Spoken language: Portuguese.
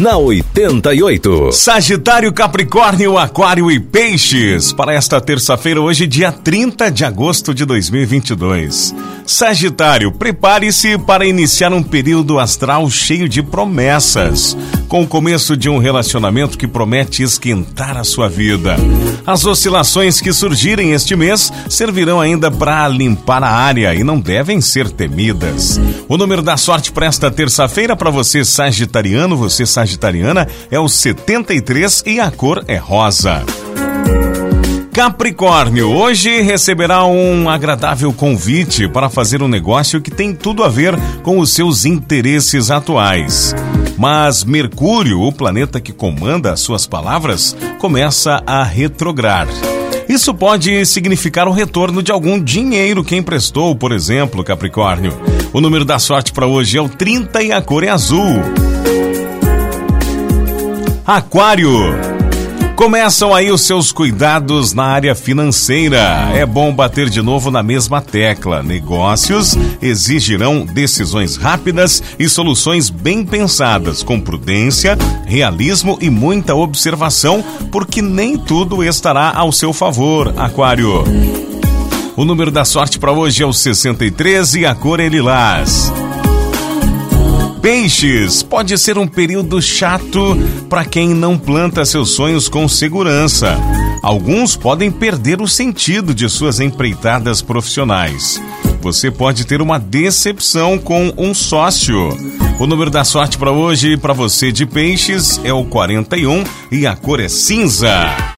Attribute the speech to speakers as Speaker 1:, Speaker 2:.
Speaker 1: na 88.
Speaker 2: Sagitário, Capricórnio, Aquário e Peixes. Para esta terça-feira, hoje, dia 30 de agosto de 2022. Sagitário, prepare-se para iniciar um período astral cheio de promessas, com o começo de um relacionamento que promete esquentar a sua vida. As oscilações que surgirem este mês servirão ainda para limpar a área e não devem ser temidas. O número da sorte para esta terça-feira para você sagitariano, você sagitariana, é o 73 e a cor é rosa. Capricórnio, hoje receberá um agradável convite para fazer um negócio que tem tudo a ver com os seus interesses atuais. Mas Mercúrio, o planeta que comanda as suas palavras, começa a retrograr. Isso pode significar o retorno de algum dinheiro que emprestou, por exemplo, Capricórnio. O número da sorte para hoje é o 30 e a cor é azul. Aquário. Começam aí os seus cuidados na área financeira. É bom bater de novo na mesma tecla. Negócios exigirão decisões rápidas e soluções bem pensadas, com prudência, realismo e muita observação, porque nem tudo estará ao seu favor, Aquário. O número da sorte para hoje é o 63 e a cor é lilás. Peixes, pode ser um período chato para quem não planta seus sonhos com segurança. Alguns podem perder o sentido de suas empreitadas profissionais. Você pode ter uma decepção com um sócio. O número da sorte para hoje, para você de peixes, é o 41 e a cor é cinza.